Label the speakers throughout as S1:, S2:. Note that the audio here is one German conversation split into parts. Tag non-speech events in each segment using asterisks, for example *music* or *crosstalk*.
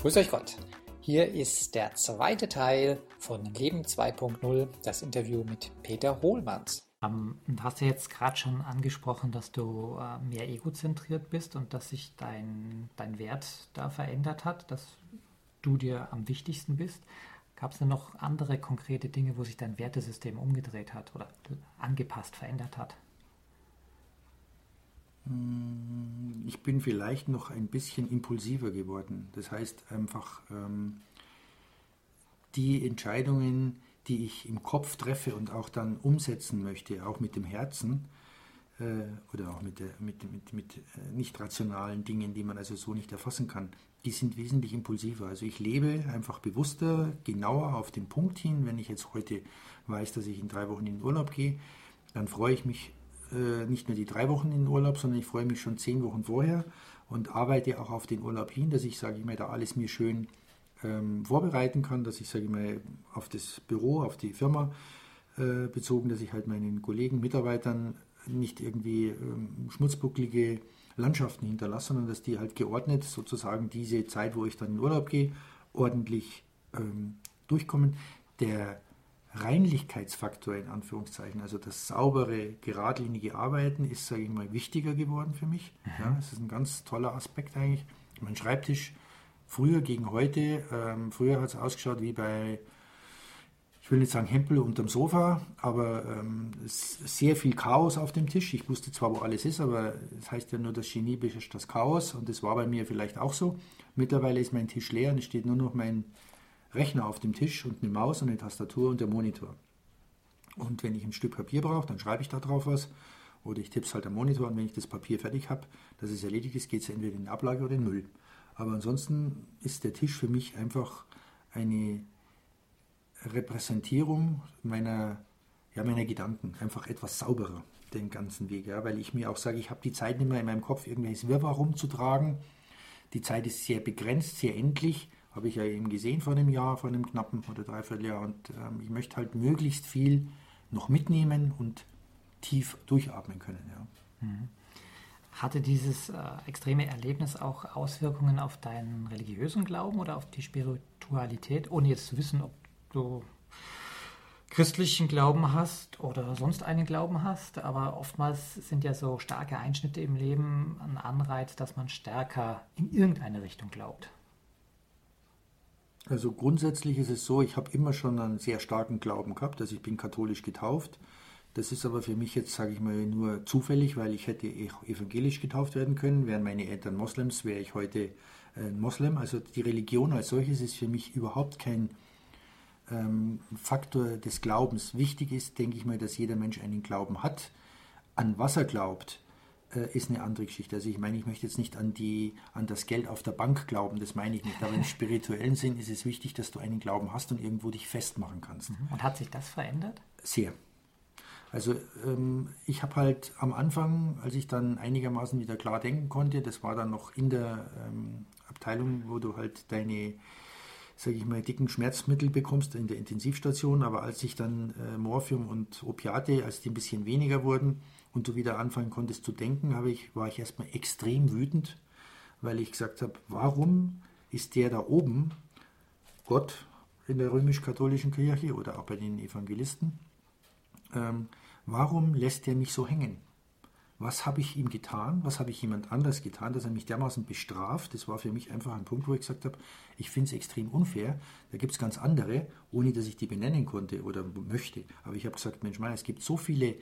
S1: Grüß euch Gott. Hier ist der zweite Teil von Leben 2.0, das Interview mit Peter Hohlmanns.
S2: Um, du hast ja jetzt gerade schon angesprochen, dass du äh, mehr egozentriert bist und dass sich dein, dein Wert da verändert hat, dass du dir am wichtigsten bist. Gab es denn noch andere konkrete Dinge, wo sich dein Wertesystem umgedreht hat oder angepasst, verändert hat?
S3: Hm, ich bin vielleicht noch ein bisschen impulsiver geworden. Das heißt einfach, ähm, die Entscheidungen, die ich im Kopf treffe und auch dann umsetzen möchte, auch mit dem Herzen äh, oder auch mit, der, mit, mit, mit äh, nicht rationalen Dingen, die man also so nicht erfassen kann, die sind wesentlich impulsiver. Also ich lebe einfach bewusster, genauer auf den Punkt hin. Wenn ich jetzt heute weiß, dass ich in drei Wochen in den Urlaub gehe, dann freue ich mich äh, nicht nur die drei Wochen in den Urlaub, sondern ich freue mich schon zehn Wochen vorher und arbeite auch auf den Urlaub hin, dass ich, sage ich mal, da alles mir schön ähm, vorbereiten kann, dass ich, sage ich mal, auf das Büro, auf die Firma äh, bezogen, dass ich halt meinen Kollegen, Mitarbeitern nicht irgendwie ähm, schmutzbucklige Landschaften hinterlasse, sondern dass die halt geordnet sozusagen diese Zeit, wo ich dann in Urlaub gehe, ordentlich ähm, durchkommen. Der Reinlichkeitsfaktor in Anführungszeichen, also das saubere, geradlinige Arbeiten ist, sage ich mal, wichtiger geworden für mich. Mhm. Ja, das ist ein ganz toller Aspekt eigentlich. Mein Schreibtisch früher gegen heute, ähm, früher hat es ausgeschaut wie bei, ich will nicht sagen Hempel unterm Sofa, aber ähm, sehr viel Chaos auf dem Tisch. Ich wusste zwar, wo alles ist, aber das heißt ja nur, das Genie beherrscht das Chaos und das war bei mir vielleicht auch so. Mittlerweile ist mein Tisch leer und es steht nur noch mein Rechner auf dem Tisch und eine Maus und eine Tastatur und der Monitor. Und wenn ich ein Stück Papier brauche, dann schreibe ich da drauf was. Oder ich tippe es halt am Monitor und wenn ich das Papier fertig habe, dass es erledigt ist, geht es entweder in die Ablage oder in den Müll. Aber ansonsten ist der Tisch für mich einfach eine Repräsentierung meiner, ja, meiner Gedanken. Einfach etwas sauberer, den ganzen Weg. Ja, weil ich mir auch sage, ich habe die Zeit nicht mehr in meinem Kopf, irgendwelches Wirrwarr rumzutragen. Die Zeit ist sehr begrenzt, sehr endlich habe ich ja eben gesehen vor einem Jahr, vor einem knappen oder dreiviertel Jahr. Und ähm, ich möchte halt möglichst viel noch mitnehmen und tief durchatmen können. Ja. Mhm.
S2: Hatte dieses äh, extreme Erlebnis auch Auswirkungen auf deinen religiösen Glauben oder auf die Spiritualität, ohne jetzt zu wissen, ob du christlichen Glauben hast oder sonst einen Glauben hast, aber oftmals sind ja so starke Einschnitte im Leben ein Anreiz, dass man stärker in irgendeine Richtung glaubt.
S3: Also grundsätzlich ist es so, ich habe immer schon einen sehr starken Glauben gehabt, also ich bin katholisch getauft. Das ist aber für mich jetzt, sage ich mal, nur zufällig, weil ich hätte evangelisch getauft werden können. Wären meine Eltern Moslems, wäre ich heute ein Moslem. Also die Religion als solches ist für mich überhaupt kein ähm, Faktor des Glaubens. Wichtig ist, denke ich mal, dass jeder Mensch einen Glauben hat. An was er glaubt, äh, ist eine andere Geschichte. Also ich meine, ich möchte jetzt nicht an, die, an das Geld auf der Bank glauben, das meine ich nicht. Aber im spirituellen Sinn ist es wichtig, dass du einen Glauben hast und irgendwo dich festmachen kannst.
S2: Mhm. Und hat sich das verändert?
S3: Sehr. Also ähm, ich habe halt am Anfang, als ich dann einigermaßen wieder klar denken konnte, das war dann noch in der ähm, Abteilung, wo du halt deine, sage ich mal, dicken Schmerzmittel bekommst in der Intensivstation, aber als ich dann äh, Morphium und Opiate, als die ein bisschen weniger wurden, und du wieder anfangen konntest zu denken, habe ich, war ich erstmal extrem wütend, weil ich gesagt habe, warum ist der da oben, Gott in der römisch-katholischen Kirche oder auch bei den Evangelisten, ähm, warum lässt der mich so hängen? Was habe ich ihm getan? Was habe ich jemand anders getan, dass er mich dermaßen bestraft? Das war für mich einfach ein Punkt, wo ich gesagt habe, ich finde es extrem unfair. Da gibt es ganz andere, ohne dass ich die benennen konnte oder möchte. Aber ich habe gesagt, Mensch, Mann, es gibt so viele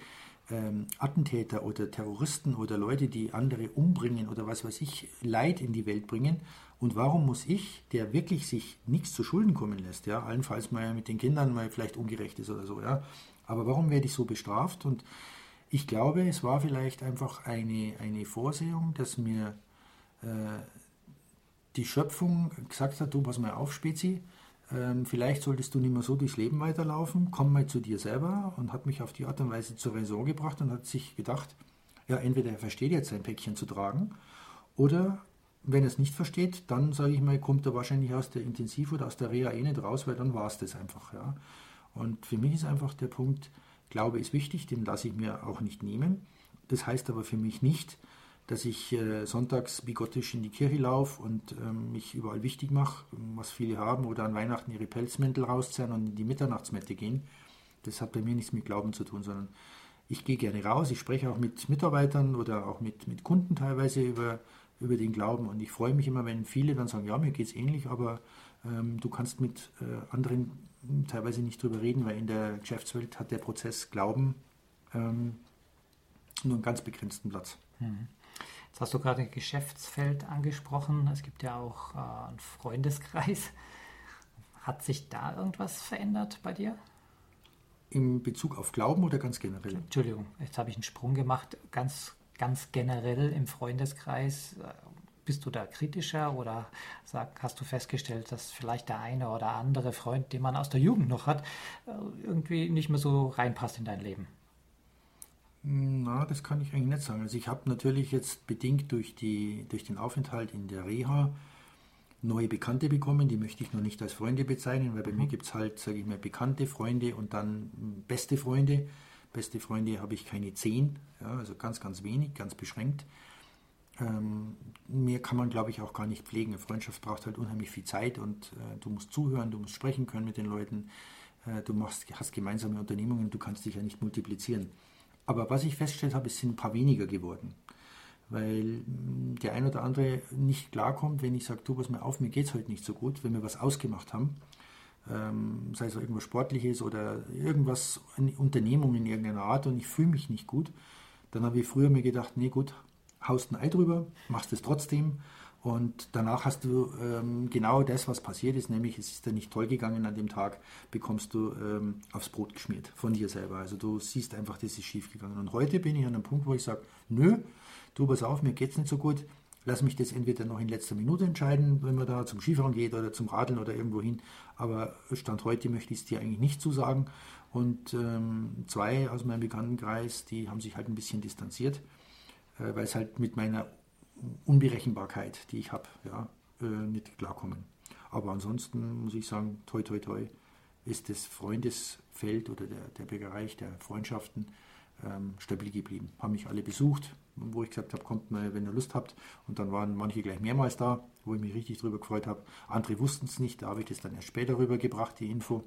S3: ähm, Attentäter oder Terroristen oder Leute, die andere umbringen oder was weiß ich, Leid in die Welt bringen. Und warum muss ich, der wirklich sich nichts zu Schulden kommen lässt, ja, allenfalls mal mit den Kindern mal vielleicht ungerecht ist oder so, ja, aber warum werde ich so bestraft? Und ich glaube, es war vielleicht einfach eine, eine Vorsehung, dass mir äh, die Schöpfung gesagt hat, du pass mal auf, Spezi, ähm, vielleicht solltest du nicht mehr so durchs Leben weiterlaufen, komm mal zu dir selber und hat mich auf die Art und Weise zur Raison gebracht und hat sich gedacht, ja, entweder er versteht jetzt sein Päckchen zu tragen oder wenn er es nicht versteht, dann sage ich mal, kommt er wahrscheinlich aus der Intensiv- oder aus der Reha eh nicht raus, weil dann war es das einfach. Ja. Und für mich ist einfach der Punkt, Glaube ist wichtig, den lasse ich mir auch nicht nehmen. Das heißt aber für mich nicht, dass ich äh, sonntags bigottisch in die Kirche laufe und ähm, mich überall wichtig mache, was viele haben, oder an Weihnachten ihre Pelzmäntel rausziehen und in die Mitternachtsmette gehen. Das hat bei mir nichts mit Glauben zu tun, sondern ich gehe gerne raus, ich spreche auch mit Mitarbeitern oder auch mit, mit Kunden teilweise über, über den Glauben und ich freue mich immer, wenn viele dann sagen, ja, mir geht es ähnlich, aber ähm, du kannst mit äh, anderen teilweise nicht drüber reden, weil in der Geschäftswelt hat der Prozess Glauben ähm, nur einen ganz begrenzten Platz.
S2: Mhm. Jetzt hast du gerade Geschäftsfeld angesprochen. Es gibt ja auch äh, einen Freundeskreis. Hat sich da irgendwas verändert bei dir?
S3: In Bezug auf Glauben oder ganz generell?
S2: Entschuldigung, jetzt habe ich einen Sprung gemacht. Ganz, ganz generell im Freundeskreis. Äh, bist du da kritischer oder sag, hast du festgestellt, dass vielleicht der eine oder andere Freund, den man aus der Jugend noch hat, äh, irgendwie nicht mehr so reinpasst in dein Leben?
S3: Na, das kann ich eigentlich nicht sagen. Also ich habe natürlich jetzt bedingt durch, die, durch den Aufenthalt in der Reha neue Bekannte bekommen, die möchte ich noch nicht als Freunde bezeichnen, weil bei mhm. mir gibt es halt, sage ich mal, bekannte Freunde und dann beste Freunde. Beste Freunde habe ich keine zehn, ja, also ganz, ganz wenig, ganz beschränkt. Ähm, mehr kann man, glaube ich, auch gar nicht pflegen. Eine Freundschaft braucht halt unheimlich viel Zeit und äh, du musst zuhören, du musst sprechen können mit den Leuten, äh, du machst, hast gemeinsame Unternehmungen, du kannst dich ja nicht multiplizieren. Aber was ich festgestellt habe, es sind ein paar weniger geworden. Weil mm, der ein oder andere nicht klarkommt, wenn ich sage, du, pass mal auf, mir geht es heute nicht so gut, wenn wir was ausgemacht haben, ähm, sei es irgendwas Sportliches oder irgendwas, eine Unternehmung in irgendeiner Art und ich fühle mich nicht gut, dann habe ich früher mir gedacht, nee gut, haust ein Ei drüber, machst es trotzdem und danach hast du ähm, genau das, was passiert ist, nämlich es ist dir nicht toll gegangen an dem Tag, bekommst du ähm, aufs Brot geschmiert von dir selber. Also du siehst einfach, das ist schief gegangen. Und heute bin ich an einem Punkt, wo ich sage, nö, du pass auf, mir geht es nicht so gut. Lass mich das entweder noch in letzter Minute entscheiden, wenn man da zum Skifahren geht oder zum Radeln oder irgendwo hin. Aber Stand heute möchte ich es dir eigentlich nicht zusagen. Und ähm, zwei aus meinem Bekanntenkreis, die haben sich halt ein bisschen distanziert, äh, weil es halt mit meiner Unberechenbarkeit, die ich habe, ja, äh, nicht klarkommen. Aber ansonsten muss ich sagen, toi toi toi, ist das Freundesfeld oder der, der Bereich der Freundschaften ähm, stabil geblieben. Haben mich alle besucht, wo ich gesagt habe, kommt mal, wenn ihr Lust habt. Und dann waren manche gleich mehrmals da, wo ich mich richtig drüber gefreut habe. Andere wussten es nicht, da habe ich das dann erst später rübergebracht, die Info.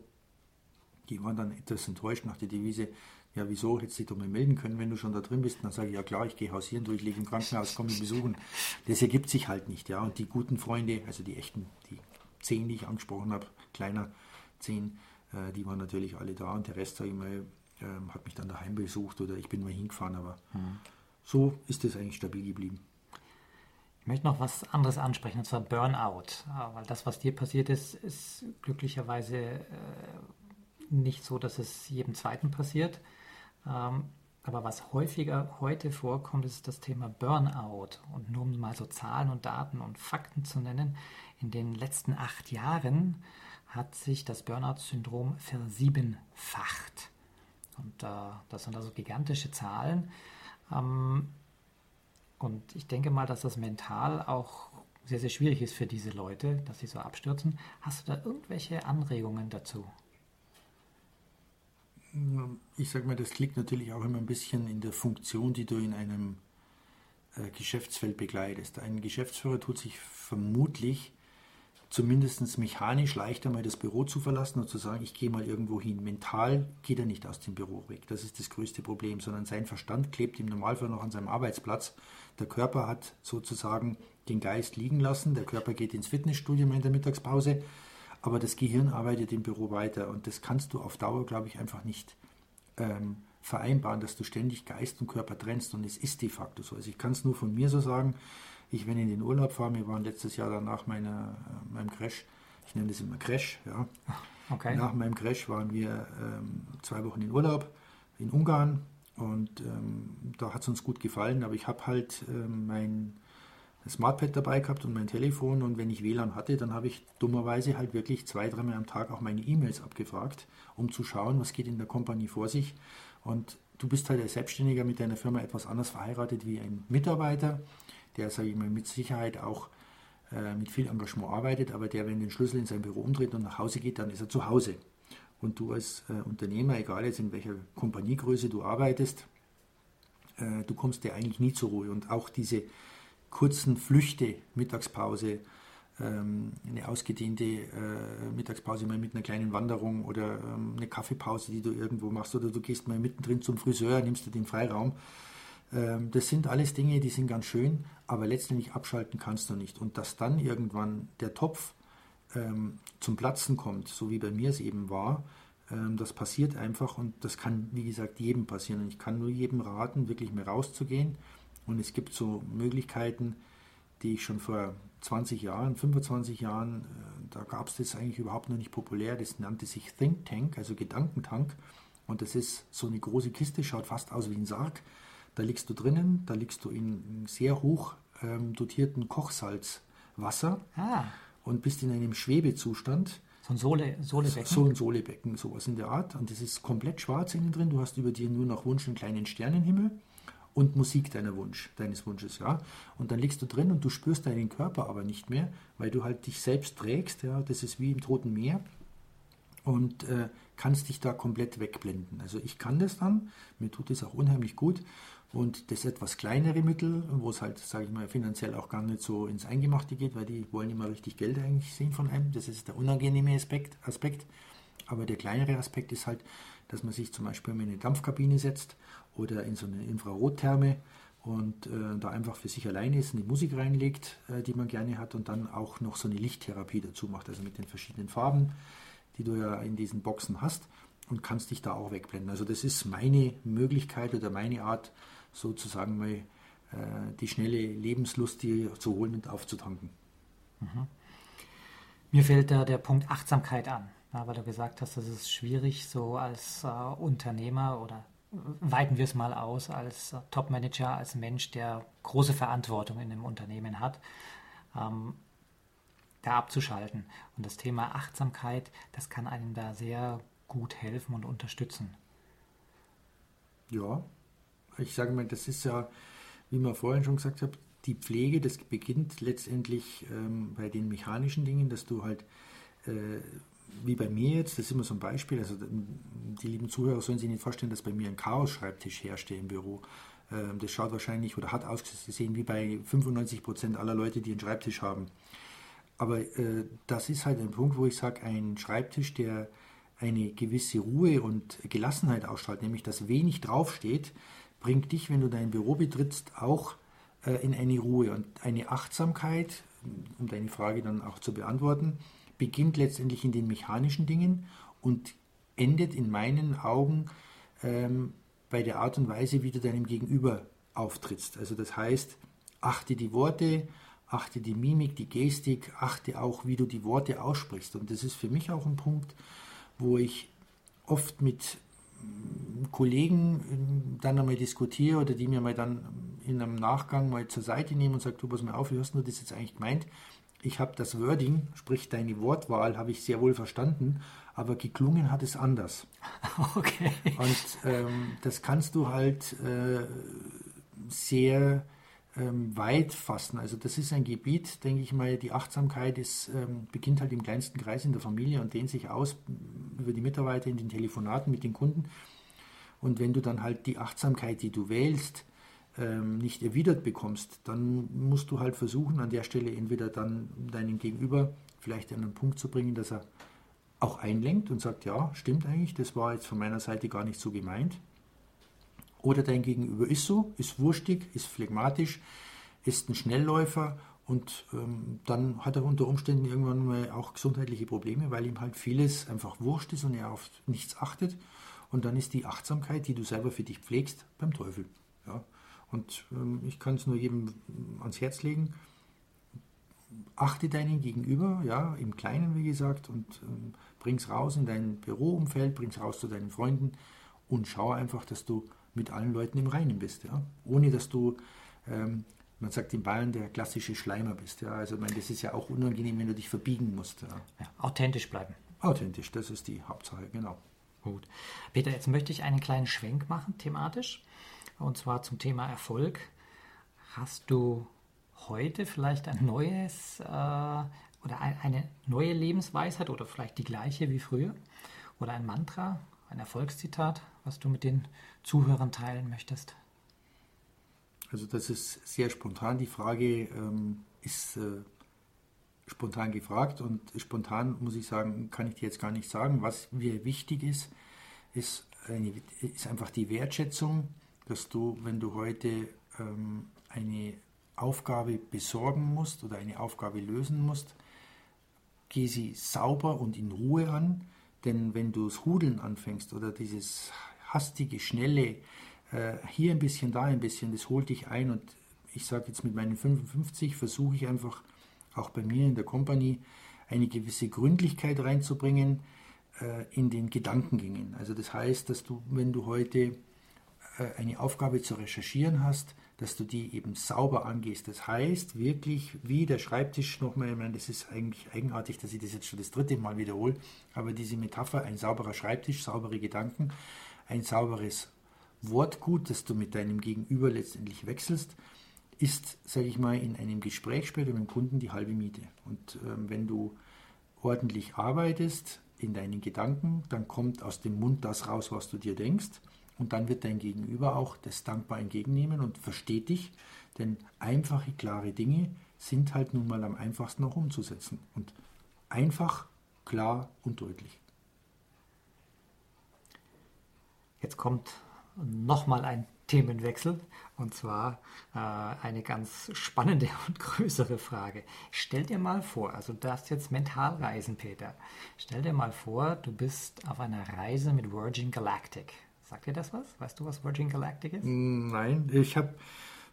S3: Die waren dann etwas enttäuscht nach der Devise, ja, wieso hättest du dich doch mal melden können, wenn du schon da drin bist? Und dann sage ich, ja klar, ich gehe hausieren, du, ich liege im Krankenhaus, komm mich besuchen. Das ergibt sich halt nicht, ja. Und die guten Freunde, also die echten, die zehn, die ich angesprochen habe, kleiner zehn, äh, die waren natürlich alle da und der Rest, sage ich mal, äh, hat mich dann daheim besucht oder ich bin mal hingefahren, aber mhm. so ist es eigentlich stabil geblieben.
S2: Ich möchte noch was anderes ansprechen, und zwar Burnout. Weil das, was dir passiert ist, ist glücklicherweise äh, nicht so, dass es jedem Zweiten passiert. Ähm, aber was häufiger heute vorkommt, ist das Thema Burnout. Und nur um mal so Zahlen und Daten und Fakten zu nennen, in den letzten acht Jahren hat sich das Burnout-Syndrom versiebenfacht. Und äh, das sind also gigantische Zahlen. Ähm, und ich denke mal, dass das mental auch sehr, sehr schwierig ist für diese Leute, dass sie so abstürzen. Hast du da irgendwelche Anregungen dazu?
S3: Ich sage mal, das liegt natürlich auch immer ein bisschen in der Funktion, die du in einem äh, Geschäftsfeld begleitest. Ein Geschäftsführer tut sich vermutlich zumindest mechanisch leichter mal das Büro zu verlassen und zu sagen, ich gehe mal irgendwo hin. Mental geht er nicht aus dem Büro weg. Das ist das größte Problem, sondern sein Verstand klebt im Normalfall noch an seinem Arbeitsplatz. Der Körper hat sozusagen den Geist liegen lassen. Der Körper geht ins Fitnessstudio in der Mittagspause aber das Gehirn arbeitet im Büro weiter und das kannst du auf Dauer, glaube ich, einfach nicht ähm, vereinbaren, dass du ständig Geist und Körper trennst und es ist de facto so. Also ich kann es nur von mir so sagen, ich wenn in den Urlaub fahre, wir waren letztes Jahr dann nach meiner, äh, meinem Crash, ich nenne das immer Crash, ja. Okay. Nach meinem Crash waren wir ähm, zwei Wochen in Urlaub in Ungarn und ähm, da hat es uns gut gefallen, aber ich habe halt ähm, mein Smartpad dabei gehabt und mein Telefon und wenn ich WLAN hatte, dann habe ich dummerweise halt wirklich zwei, dreimal am Tag auch meine E-Mails abgefragt, um zu schauen, was geht in der Kompanie vor sich. Und du bist halt als Selbstständiger mit deiner Firma etwas anders verheiratet wie ein Mitarbeiter, der, sage ich mal, mit Sicherheit auch äh, mit viel Engagement arbeitet, aber der, wenn den Schlüssel in sein Büro umdreht und nach Hause geht, dann ist er zu Hause. Und du als äh, Unternehmer, egal jetzt in welcher Kompaniegröße du arbeitest, äh, du kommst dir eigentlich nie zur Ruhe. Und auch diese kurzen Flüchte, Mittagspause, ähm, eine ausgedehnte äh, Mittagspause mal mit einer kleinen Wanderung oder ähm, eine Kaffeepause, die du irgendwo machst oder du gehst mal mittendrin zum Friseur, nimmst du den Freiraum. Ähm, das sind alles Dinge, die sind ganz schön, aber letztendlich abschalten kannst du nicht. Und dass dann irgendwann der Topf zum Platzen kommt, so wie bei mir es eben war, das passiert einfach und das kann, wie gesagt, jedem passieren. Und ich kann nur jedem raten, wirklich mal rauszugehen und es gibt so Möglichkeiten, die ich schon vor 20 Jahren, 25 Jahren, äh, da gab es das eigentlich überhaupt noch nicht populär, das nannte sich Think Tank, also Gedankentank. Und das ist so eine große Kiste, schaut fast aus wie ein Sarg. Da liegst du drinnen, da liegst du in sehr hoch ähm, dotierten Kochsalzwasser ah. und bist in einem Schwebezustand.
S2: So ein Sohle, Sohlebecken?
S3: So ein Sohlebecken, sowas in der Art. Und das ist komplett schwarz innen drin. Du hast über dir nur noch Wunsch einen kleinen Sternenhimmel und Musik deiner Wunsch, deines Wunsches, ja. Und dann liegst du drin und du spürst deinen Körper aber nicht mehr, weil du halt dich selbst trägst, ja. Das ist wie im Toten Meer und äh, kannst dich da komplett wegblenden. Also ich kann das dann, mir tut das auch unheimlich gut und das etwas kleinere Mittel, wo es halt, sage ich mal, finanziell auch gar nicht so ins Eingemachte geht, weil die wollen immer richtig Geld eigentlich sehen von einem. Das ist der unangenehme Aspekt. Aspekt. Aber der kleinere Aspekt ist halt, dass man sich zum Beispiel in eine Dampfkabine setzt oder in so eine Infrarottherme und äh, da einfach für sich alleine ist, eine Musik reinlegt, äh, die man gerne hat und dann auch noch so eine Lichttherapie dazu macht, also mit den verschiedenen Farben, die du ja in diesen Boxen hast und kannst dich da auch wegblenden. Also das ist meine Möglichkeit oder meine Art, sozusagen mal äh, die schnelle Lebenslust dir zu holen und aufzutanken.
S2: Mhm. Mir fällt da der Punkt Achtsamkeit an, ja, weil du gesagt hast, das ist schwierig, so als äh, Unternehmer oder weiten wir es mal aus als Top-Manager, als Mensch, der große Verantwortung in einem Unternehmen hat, ähm, da abzuschalten. Und das Thema Achtsamkeit, das kann einem da sehr gut helfen und unterstützen.
S3: Ja, ich sage mal, das ist ja, wie man vorhin schon gesagt hat, die Pflege, das beginnt letztendlich ähm, bei den mechanischen Dingen, dass du halt äh, wie bei mir jetzt, das ist immer so ein Beispiel, also die lieben Zuhörer sollen sich nicht vorstellen, dass bei mir ein Chaos-Schreibtisch herrscht im Büro. Ähm, das schaut wahrscheinlich oder hat ausgesehen wie bei 95 Prozent aller Leute, die einen Schreibtisch haben. Aber äh, das ist halt ein Punkt, wo ich sage, ein Schreibtisch, der eine gewisse Ruhe und Gelassenheit ausstrahlt, nämlich dass wenig draufsteht, bringt dich, wenn du dein Büro betrittst, auch äh, in eine Ruhe und eine Achtsamkeit, um deine Frage dann auch zu beantworten beginnt letztendlich in den mechanischen Dingen und endet in meinen Augen ähm, bei der Art und Weise, wie du deinem Gegenüber auftrittst. Also das heißt, achte die Worte, achte die Mimik, die Gestik, achte auch, wie du die Worte aussprichst. Und das ist für mich auch ein Punkt, wo ich oft mit mm, Kollegen ähm, dann einmal diskutiere oder die mir mal dann in einem Nachgang mal zur Seite nehmen und sagen, du pass mal auf, wie hast du das jetzt eigentlich gemeint? Ich habe das Wording, sprich deine Wortwahl, habe ich sehr wohl verstanden, aber geklungen hat es anders. *laughs*
S2: Okay.
S3: Und ähm, das kannst du halt äh, sehr ähm, weit fassen. Also das ist ein Gebiet, denke ich mal, die Achtsamkeit ist, ähm, beginnt halt im kleinsten Kreis in der Familie und dehnt sich aus über die Mitarbeiter in den Telefonaten mit den Kunden. Und wenn du dann halt die Achtsamkeit, die du wählst, ähm, nicht erwidert bekommst, dann musst du halt versuchen, an der Stelle entweder dann deinen Gegenüber vielleicht an einen Punkt zu bringen, dass er auch einlenkt und sagt, ja, stimmt eigentlich, das war jetzt von meiner Seite gar nicht so gemeint. Oder dein Gegenüber ist so, ist wurstig, ist phlegmatisch, ist ein Schnellläufer und ähm, dann hat er unter Umständen irgendwann mal auch gesundheitliche Probleme, weil ihm halt vieles einfach wurscht ist und er auf nichts achtet. Und dann ist die Achtsamkeit, die du selber für dich pflegst, beim Teufel. Ja? Und ähm, ich kann es nur jedem ans Herz legen. Achte deinen Gegenüber, ja, im Kleinen, wie gesagt, und ähm, bring's raus in dein Büroumfeld, bring's raus zu deinen Freunden und schau einfach, dass du mit allen Leuten im Reinen bist, ja. Ohne dass du ähm, man sagt in Bayern, der klassische Schleimer bist. Ja? Also ich meine, das ist ja auch unangenehm, wenn du dich verbiegen musst. Ja.
S2: Ja, authentisch bleiben.
S3: Authentisch, das ist die Hauptsache, genau.
S2: Gut. Peter, jetzt möchte ich einen kleinen Schwenk machen, thematisch. Und zwar zum Thema Erfolg. Hast du heute vielleicht ein neues äh, oder ein, eine neue Lebensweisheit oder vielleicht die gleiche wie früher? Oder ein Mantra, ein Erfolgszitat, was du mit den Zuhörern teilen möchtest?
S3: Also das ist sehr spontan. Die Frage ähm, ist äh, spontan gefragt und spontan muss ich sagen, kann ich dir jetzt gar nicht sagen. Was mir wichtig ist, ist, eine, ist einfach die Wertschätzung, dass du, wenn du heute ähm, eine Aufgabe besorgen musst oder eine Aufgabe lösen musst, geh sie sauber und in Ruhe an, denn wenn du das Hudeln anfängst oder dieses hastige, schnelle, äh, hier ein bisschen, da ein bisschen, das holt dich ein und ich sage jetzt mit meinen 55 versuche ich einfach auch bei mir in der Company eine gewisse Gründlichkeit reinzubringen äh, in den Gedankengängen. Also das heißt, dass du, wenn du heute eine Aufgabe zu recherchieren hast, dass du die eben sauber angehst. Das heißt wirklich, wie der Schreibtisch nochmal, ich meine, das ist eigentlich eigenartig, dass ich das jetzt schon das dritte Mal wiederhole, aber diese Metapher, ein sauberer Schreibtisch, saubere Gedanken, ein sauberes Wortgut, das du mit deinem Gegenüber letztendlich wechselst, ist, sage ich mal, in einem Gespräch später mit dem Kunden die halbe Miete. Und ähm, wenn du ordentlich arbeitest in deinen Gedanken, dann kommt aus dem Mund das raus, was du dir denkst. Und dann wird dein Gegenüber auch das dankbar entgegennehmen und versteht dich. Denn einfache, klare Dinge sind halt nun mal am einfachsten auch umzusetzen. Und einfach, klar und deutlich.
S2: Jetzt kommt nochmal ein Themenwechsel und zwar äh, eine ganz spannende *laughs* und größere Frage. Stell dir mal vor, also du darfst jetzt mental reisen, Peter. Stell dir mal vor, du bist auf einer Reise mit Virgin Galactic. Sagt dir das was? Weißt du, was Virgin Galactic ist?
S3: Nein, ich habe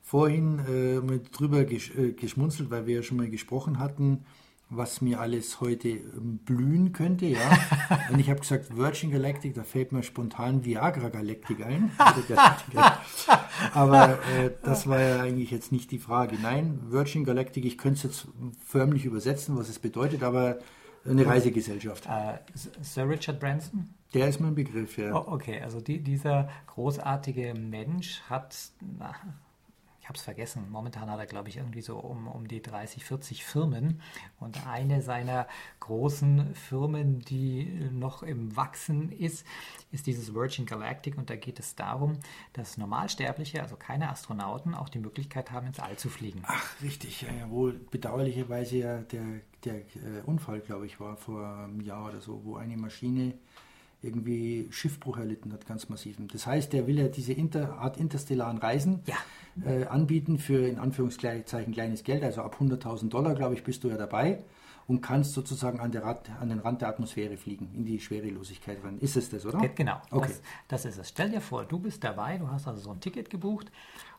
S3: vorhin äh, mit drüber gesch äh, geschmunzelt, weil wir ja schon mal gesprochen hatten, was mir alles heute ähm, blühen könnte, ja. *laughs* Und ich habe gesagt Virgin Galactic, da fällt mir spontan Viagra Galactic ein. *laughs* Aber äh, das war ja eigentlich jetzt nicht die Frage. Nein, Virgin Galactic, ich könnte es jetzt förmlich übersetzen, was es bedeutet, aber eine Reisegesellschaft.
S2: Äh, Sir Richard Branson?
S3: Der ist mein Begriff, ja.
S2: Oh, okay, also die, dieser großartige Mensch hat, na, ich habe es vergessen, momentan hat er, glaube ich, irgendwie so um, um die 30, 40 Firmen. Und eine seiner großen Firmen, die noch im Wachsen ist, ist dieses Virgin Galactic. Und da geht es darum, dass Normalsterbliche, also keine Astronauten, auch die Möglichkeit haben, ins All zu fliegen.
S3: Ach, richtig, ja, jawohl. Bedauerlicherweise ja der, der äh, Unfall, glaube ich, war vor einem Jahr oder so, wo eine Maschine irgendwie Schiffbruch erlitten hat, ganz massiv. Das heißt, der will ja diese Inter Art interstellaren Reisen
S2: Ja.
S3: äh, anbieten für in Anführungszeichen kleines Geld, also ab 100.000 Dollar, glaube ich, bist du ja dabei und kannst sozusagen an, der Rad, an den Rand der Atmosphäre fliegen, in die Schwerelosigkeit rein. Ist es das, oder?
S2: Genau,
S3: Okay.
S2: das, das ist es. Stell dir vor, du bist dabei, du hast also so ein Ticket gebucht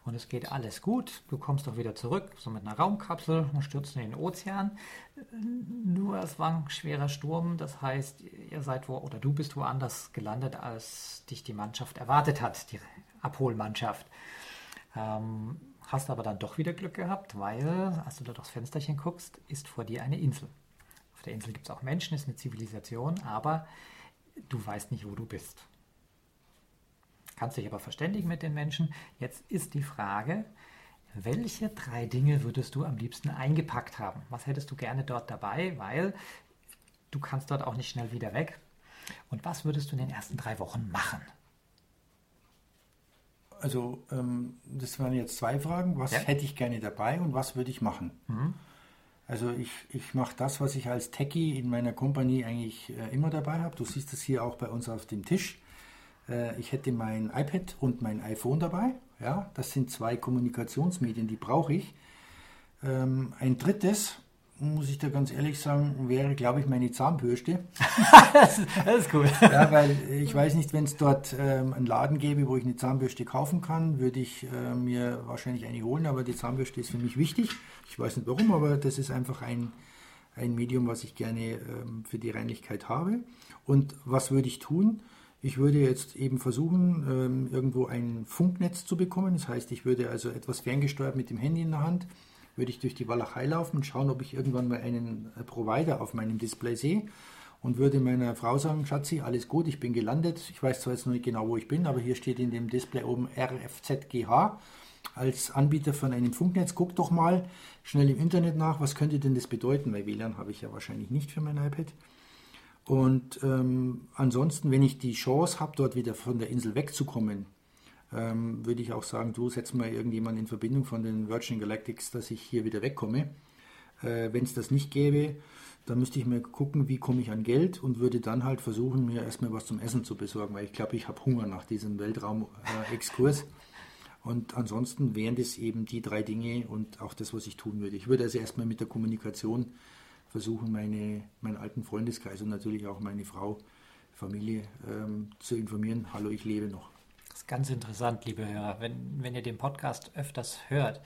S2: und es geht alles gut. Du kommst doch wieder zurück, so mit einer Raumkapsel und stürzt in den Ozean. Nur es war ein schwerer Sturm, das heißt, ihr seid wo, oder du bist woanders gelandet, als dich die Mannschaft erwartet hat, die Abholmannschaft. Ähm, hast aber dann doch wieder Glück gehabt, weil, als du dort aufs Fensterchen guckst, ist vor dir eine Insel. Auf der Insel gibt es auch Menschen, ist eine Zivilisation, aber du weißt nicht, wo du bist. Kannst dich aber verständigen mit den Menschen. Jetzt ist die Frage, welche drei Dinge würdest du am liebsten eingepackt haben? Was hättest du gerne dort dabei? Weil du kannst dort auch nicht schnell wieder weg. Und was würdest du in den ersten drei Wochen machen?
S3: Also, ähm, das waren jetzt zwei Fragen. Was
S2: Ja.
S3: hätte ich gerne dabei und was würde ich machen? Also, ich, ich mache das, was ich als Techie in meiner Kompanie eigentlich äh, immer dabei habe. Du siehst es hier auch bei uns auf dem Tisch. Äh, ich hätte mein iPad und mein iPhone dabei. Ja, das sind zwei Kommunikationsmedien, die brauche ich. Ähm, ein drittes, muss ich da ganz ehrlich sagen, wäre, glaube ich, meine Zahnbürste. *laughs*
S2: Das ist cool.
S3: Ja, weil ich weiß nicht, wenn es dort ähm, einen Laden gäbe, wo ich eine Zahnbürste kaufen kann, würde ich äh, mir wahrscheinlich eine holen, aber die Zahnbürste ist für mich wichtig. Ich weiß nicht warum, aber das ist einfach ein, ein Medium, was ich gerne ähm, für die Reinlichkeit habe. Und was würde ich tun? Ich würde jetzt eben versuchen, ähm, irgendwo ein Funknetz zu bekommen. Das heißt, ich würde also etwas ferngesteuert mit dem Handy in der Hand, würde ich durch die Walachei laufen und schauen, ob ich irgendwann mal einen äh, Provider auf meinem Display sehe und würde meiner Frau sagen, Schatzi, alles gut, ich bin gelandet. Ich weiß zwar jetzt noch nicht genau, wo ich bin, aber hier steht in dem Display oben RFZGH als Anbieter von einem Funknetz. Guck doch mal schnell im Internet nach, was könnte denn das bedeuten, weil WLAN habe ich ja wahrscheinlich nicht für mein iPad. Und ähm, ansonsten, wenn ich die Chance habe, dort wieder von der Insel wegzukommen, ähm, würde ich auch sagen, du setz mal irgendjemand in Verbindung von den Virgin Galactics, dass ich hier wieder wegkomme. Äh, wenn es das nicht gäbe, da müsste ich mir gucken, wie komme ich an Geld und würde dann halt versuchen, mir erstmal was zum Essen zu besorgen, weil ich glaube, ich habe Hunger nach diesem Weltraum-Exkurs. und ansonsten wären das eben die drei Dinge und auch das, was ich tun würde. Ich würde also erstmal mit der Kommunikation versuchen, meine, meinen alten Freundeskreis und natürlich auch meine Frau, Familie ähm, zu informieren. Hallo, ich lebe noch.
S2: Das ist ganz interessant, liebe Hörer. Wenn, wenn ihr den Podcast öfters hört,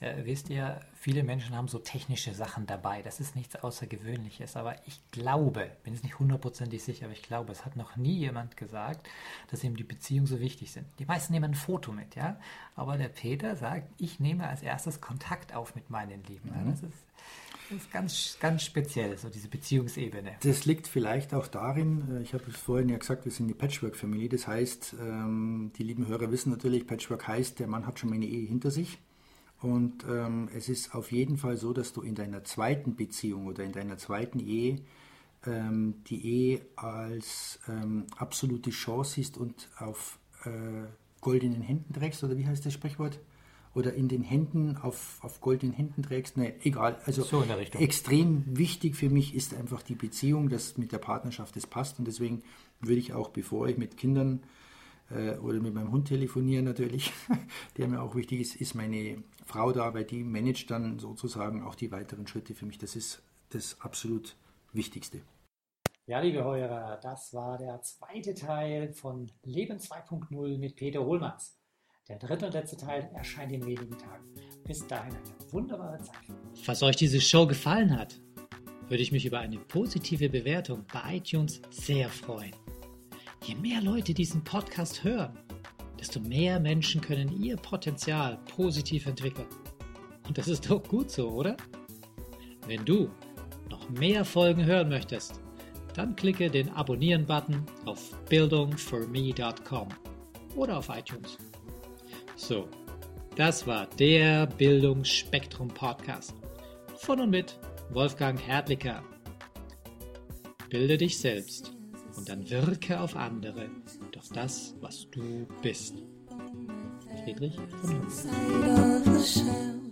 S2: äh, wisst ihr, viele Menschen haben so technische Sachen dabei. Das ist nichts Außergewöhnliches. Aber ich glaube, bin es nicht hundertprozentig sicher, aber ich glaube, es hat noch nie jemand gesagt, dass ihm die Beziehungen so wichtig sind. Die meisten nehmen ein Foto mit, ja. Aber der Peter sagt, ich nehme als erstes Kontakt auf mit meinen Lieben. Mhm. Das ist ist ganz, ganz speziell, so diese Beziehungsebene.
S3: Das liegt vielleicht auch darin, äh, ich habe es vorhin ja gesagt, wir sind die Patchwork-Familie. Das heißt, ähm, die lieben Hörer wissen natürlich, Patchwork heißt, der Mann hat schon eine Ehe hinter sich. Und ähm, es ist auf jeden Fall so, dass du in deiner zweiten Beziehung oder in deiner zweiten Ehe ähm, die Ehe als absolute Chance siehst und auf äh, goldenen Händen trägst, oder wie heißt das Sprichwort? Oder in den Händen, auf, auf goldenen Händen trägst. Ne, egal. Also so extrem wichtig für mich ist einfach die Beziehung, dass mit der Partnerschaft das passt. Und deswegen würde ich auch, bevor ich mit Kindern äh, oder mit meinem Hund telefonieren natürlich, *laughs* der mir auch wichtig ist, ist meine Frau da, weil die managt dann sozusagen auch die weiteren Schritte für mich. Das ist das absolut Wichtigste.
S1: Ja, liebe Hörer, das war der zweite Teil von Leben 2.0 mit Peter Hohlmanns. Der dritte und letzte Teil erscheint in wenigen Tagen. Bis dahin eine wunderbare Zeit. Falls euch diese Show gefallen hat, würde ich mich über eine positive Bewertung bei iTunes sehr freuen. Je mehr Leute diesen Podcast hören, desto mehr Menschen können ihr Potenzial positiv entwickeln. Und das ist doch gut so, oder? Wenn du noch mehr Folgen hören möchtest, dann klicke den Abonnieren-Button auf bildungforme.com oder auf iTunes. So, das war der Bildungsspektrum Podcast von und mit Wolfgang Herdlicker. Bilde dich selbst und dann wirke auf andere durch das, was du bist. Friedrich von Hummel.